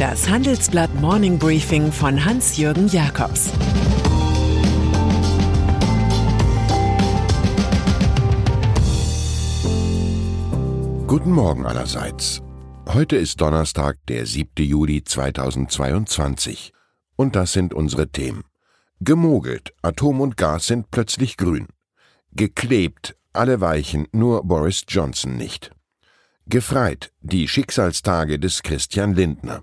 Das Handelsblatt Morning Briefing von Hans-Jürgen Jakobs Guten Morgen allerseits. Heute ist Donnerstag, der 7. Juli 2022. Und das sind unsere Themen. Gemogelt, Atom und Gas sind plötzlich grün. Geklebt, alle Weichen, nur Boris Johnson nicht. Gefreit, die Schicksalstage des Christian Lindner.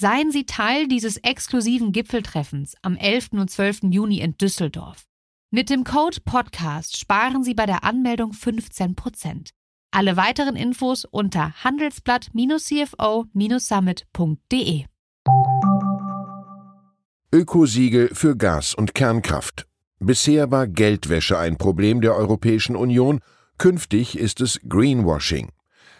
Seien Sie Teil dieses exklusiven Gipfeltreffens am 11. und 12. Juni in Düsseldorf. Mit dem Code Podcast sparen Sie bei der Anmeldung 15%. Alle weiteren Infos unter handelsblatt-cfo-summit.de. Ökosiegel für Gas und Kernkraft. Bisher war Geldwäsche ein Problem der Europäischen Union, künftig ist es Greenwashing.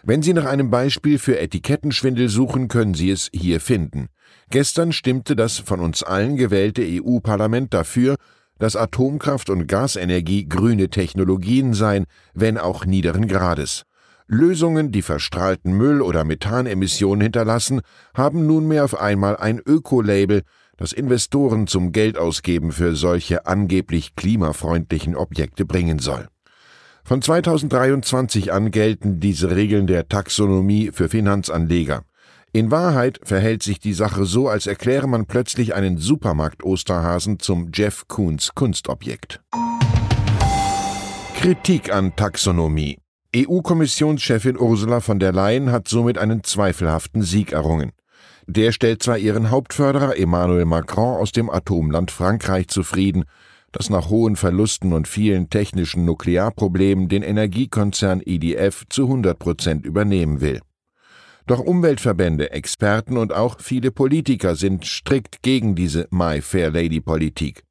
Wenn Sie nach einem Beispiel für Etikettenschwindel suchen, können Sie es hier finden. Gestern stimmte das von uns allen gewählte EU-Parlament dafür, dass Atomkraft und Gasenergie grüne Technologien seien, wenn auch niederen Grades. Lösungen, die verstrahlten Müll oder Methanemissionen hinterlassen, haben nunmehr auf einmal ein Ökolabel, das Investoren zum Geldausgeben für solche angeblich klimafreundlichen Objekte bringen soll. Von 2023 an gelten diese Regeln der Taxonomie für Finanzanleger. In Wahrheit verhält sich die Sache so, als erkläre man plötzlich einen Supermarkt-Osterhasen zum Jeff Koons Kunstobjekt. Kritik an Taxonomie. EU-Kommissionschefin Ursula von der Leyen hat somit einen zweifelhaften Sieg errungen. Der stellt zwar ihren Hauptförderer Emmanuel Macron aus dem Atomland Frankreich zufrieden, das nach hohen Verlusten und vielen technischen Nuklearproblemen den Energiekonzern EDF zu 100 Prozent übernehmen will. Doch Umweltverbände, Experten und auch viele Politiker sind strikt gegen diese My Fair Lady Politik.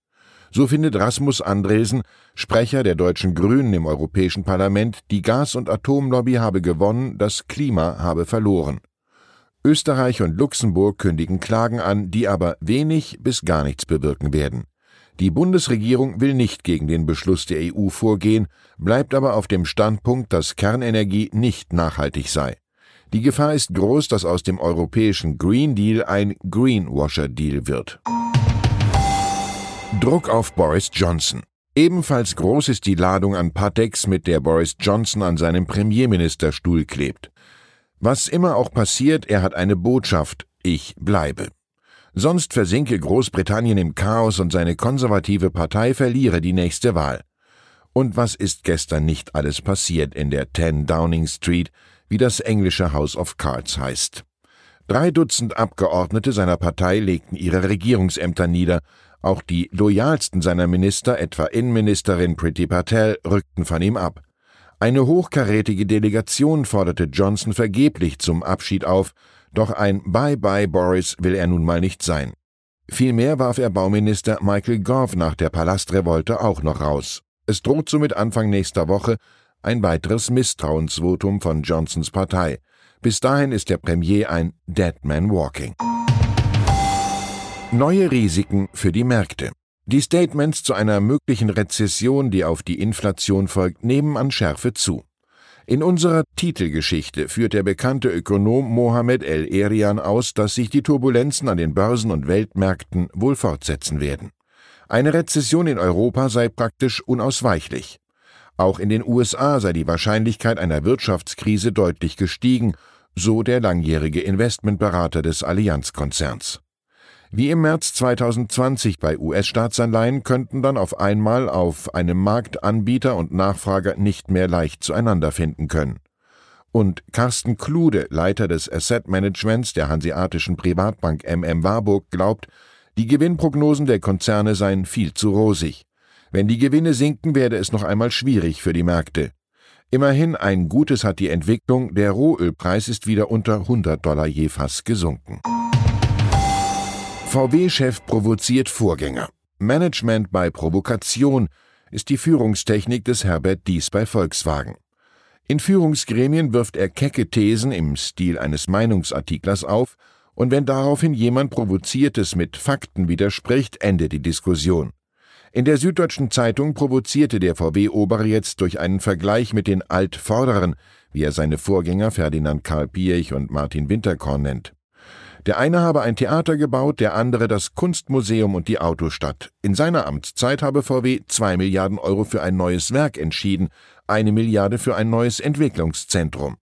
So findet Rasmus Andresen, Sprecher der deutschen Grünen im Europäischen Parlament, die Gas- und Atomlobby habe gewonnen, das Klima habe verloren. Österreich und Luxemburg kündigen Klagen an, die aber wenig bis gar nichts bewirken werden. Die Bundesregierung will nicht gegen den Beschluss der EU vorgehen, bleibt aber auf dem Standpunkt, dass Kernenergie nicht nachhaltig sei. Die Gefahr ist groß, dass aus dem europäischen Green Deal ein Greenwasher Deal wird. Druck auf Boris Johnson. Ebenfalls groß ist die Ladung an Patex, mit der Boris Johnson an seinem Premierministerstuhl klebt. Was immer auch passiert, er hat eine Botschaft. Ich bleibe. Sonst versinke Großbritannien im Chaos und seine konservative Partei verliere die nächste Wahl. Und was ist gestern nicht alles passiert in der 10 Downing Street, wie das englische House of Cards heißt. Drei Dutzend Abgeordnete seiner Partei legten ihre Regierungsämter nieder, auch die loyalsten seiner Minister, etwa Innenministerin Priti Patel, rückten von ihm ab. Eine hochkarätige Delegation forderte Johnson vergeblich zum Abschied auf, doch ein Bye-bye Boris will er nun mal nicht sein. Vielmehr warf er Bauminister Michael Gove nach der Palastrevolte auch noch raus. Es droht somit Anfang nächster Woche ein weiteres Misstrauensvotum von Johnsons Partei. Bis dahin ist der Premier ein Dead Man Walking. Neue Risiken für die Märkte. Die Statements zu einer möglichen Rezession, die auf die Inflation folgt, nehmen an Schärfe zu. In unserer Titelgeschichte führt der bekannte Ökonom Mohamed El-Erian aus, dass sich die Turbulenzen an den Börsen und Weltmärkten wohl fortsetzen werden. Eine Rezession in Europa sei praktisch unausweichlich. Auch in den USA sei die Wahrscheinlichkeit einer Wirtschaftskrise deutlich gestiegen, so der langjährige Investmentberater des Allianzkonzerns. Wie im März 2020 bei US-Staatsanleihen könnten dann auf einmal auf einem Markt Anbieter und Nachfrager nicht mehr leicht zueinander finden können. Und Carsten Klude, Leiter des Asset Managements der hanseatischen Privatbank MM Warburg, glaubt, die Gewinnprognosen der Konzerne seien viel zu rosig. Wenn die Gewinne sinken, werde es noch einmal schwierig für die Märkte. Immerhin ein Gutes hat die Entwicklung, der Rohölpreis ist wieder unter 100 Dollar je Fass gesunken. VW-Chef provoziert Vorgänger. Management bei Provokation ist die Führungstechnik des Herbert Dies bei Volkswagen. In Führungsgremien wirft er kecke Thesen im Stil eines Meinungsartiklers auf, und wenn daraufhin jemand Provoziertes mit Fakten widerspricht, endet die Diskussion. In der Süddeutschen Zeitung provozierte der VW-Ober jetzt durch einen Vergleich mit den Altvorderen, wie er seine Vorgänger Ferdinand Karl Piech und Martin Winterkorn nennt. Der eine habe ein Theater gebaut, der andere das Kunstmuseum und die Autostadt. In seiner Amtszeit habe VW zwei Milliarden Euro für ein neues Werk entschieden, eine Milliarde für ein neues Entwicklungszentrum.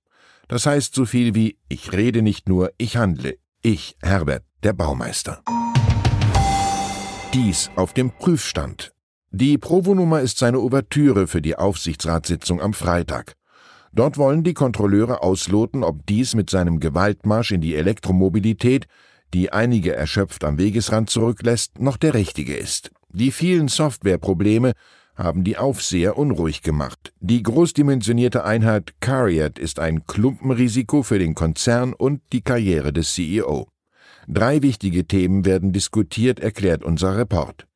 Das heißt so viel wie ich rede nicht nur, ich handle. Ich, Herbert, der Baumeister. Dies auf dem Prüfstand. Die Provo-Nummer ist seine Ouvertüre für die Aufsichtsratssitzung am Freitag. Dort wollen die Kontrolleure ausloten, ob dies mit seinem Gewaltmarsch in die Elektromobilität, die einige erschöpft am Wegesrand zurücklässt, noch der richtige ist. Die vielen Softwareprobleme haben die Aufseher unruhig gemacht. Die großdimensionierte Einheit Cariat ist ein Klumpenrisiko für den Konzern und die Karriere des CEO. Drei wichtige Themen werden diskutiert, erklärt unser Report.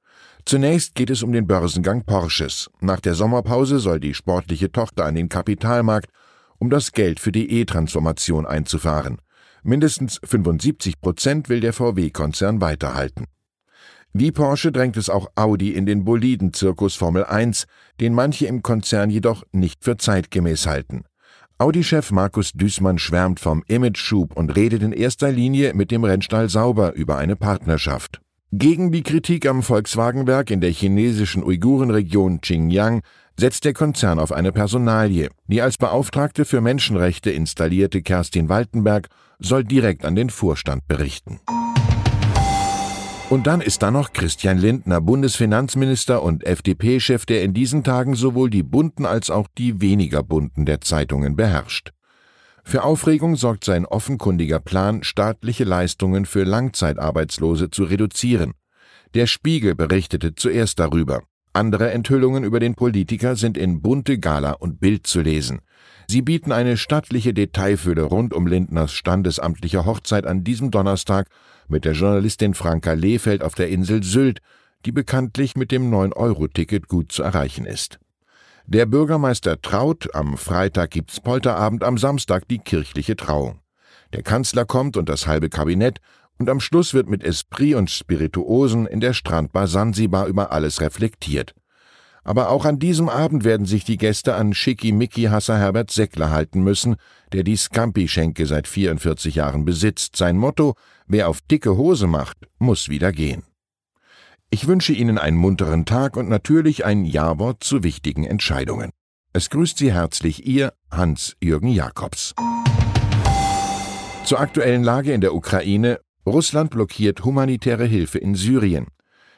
Zunächst geht es um den Börsengang Porsches. Nach der Sommerpause soll die sportliche Tochter an den Kapitalmarkt, um das Geld für die E-Transformation einzufahren. Mindestens 75 Prozent will der VW-Konzern weiterhalten. Wie Porsche drängt es auch Audi in den Boliden-Zirkus Formel 1, den manche im Konzern jedoch nicht für zeitgemäß halten. Audi-Chef Markus Düßmann schwärmt vom Image-Schub und redet in erster Linie mit dem Rennstall Sauber über eine Partnerschaft. Gegen die Kritik am Volkswagenwerk in der chinesischen Uigurenregion Xinjiang setzt der Konzern auf eine Personalie. Die als Beauftragte für Menschenrechte installierte Kerstin Waltenberg soll direkt an den Vorstand berichten. Und dann ist da noch Christian Lindner, Bundesfinanzminister und FDP-Chef, der in diesen Tagen sowohl die bunten als auch die weniger bunten der Zeitungen beherrscht. Für Aufregung sorgt sein offenkundiger Plan, staatliche Leistungen für Langzeitarbeitslose zu reduzieren. Der Spiegel berichtete zuerst darüber. Andere Enthüllungen über den Politiker sind in Bunte Gala und Bild zu lesen. Sie bieten eine stattliche Detailfülle rund um Lindners standesamtliche Hochzeit an diesem Donnerstag mit der Journalistin Franka Lehfeld auf der Insel Sylt, die bekanntlich mit dem 9-Euro-Ticket gut zu erreichen ist. Der Bürgermeister traut, am Freitag gibt's Polterabend, am Samstag die kirchliche Trauung. Der Kanzler kommt und das halbe Kabinett, und am Schluss wird mit Esprit und Spirituosen in der Strandbar Sansibar über alles reflektiert. Aber auch an diesem Abend werden sich die Gäste an Schickimicki-Hasser Herbert Seckler halten müssen, der die Scampi-Schenke seit 44 Jahren besitzt. Sein Motto, wer auf dicke Hose macht, muss wieder gehen. Ich wünsche Ihnen einen munteren Tag und natürlich ein Ja-Wort zu wichtigen Entscheidungen. Es grüßt Sie herzlich Ihr Hans-Jürgen Jakobs. Zur aktuellen Lage in der Ukraine. Russland blockiert humanitäre Hilfe in Syrien.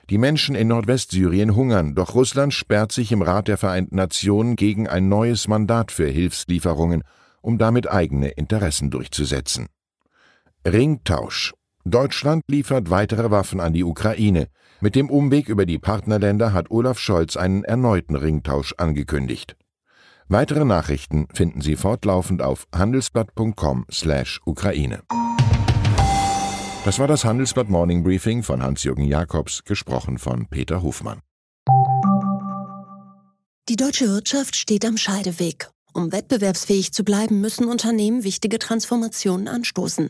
Die Menschen in Nordwestsyrien hungern, doch Russland sperrt sich im Rat der Vereinten Nationen gegen ein neues Mandat für Hilfslieferungen, um damit eigene Interessen durchzusetzen. Ringtausch. Deutschland liefert weitere Waffen an die Ukraine. Mit dem Umweg über die Partnerländer hat Olaf Scholz einen erneuten Ringtausch angekündigt. Weitere Nachrichten finden Sie fortlaufend auf handelsblatt.com/Ukraine. Das war das Handelsblatt Morning Briefing von Hans-Jürgen Jakobs, gesprochen von Peter Hofmann. Die deutsche Wirtschaft steht am Scheideweg. Um wettbewerbsfähig zu bleiben, müssen Unternehmen wichtige Transformationen anstoßen.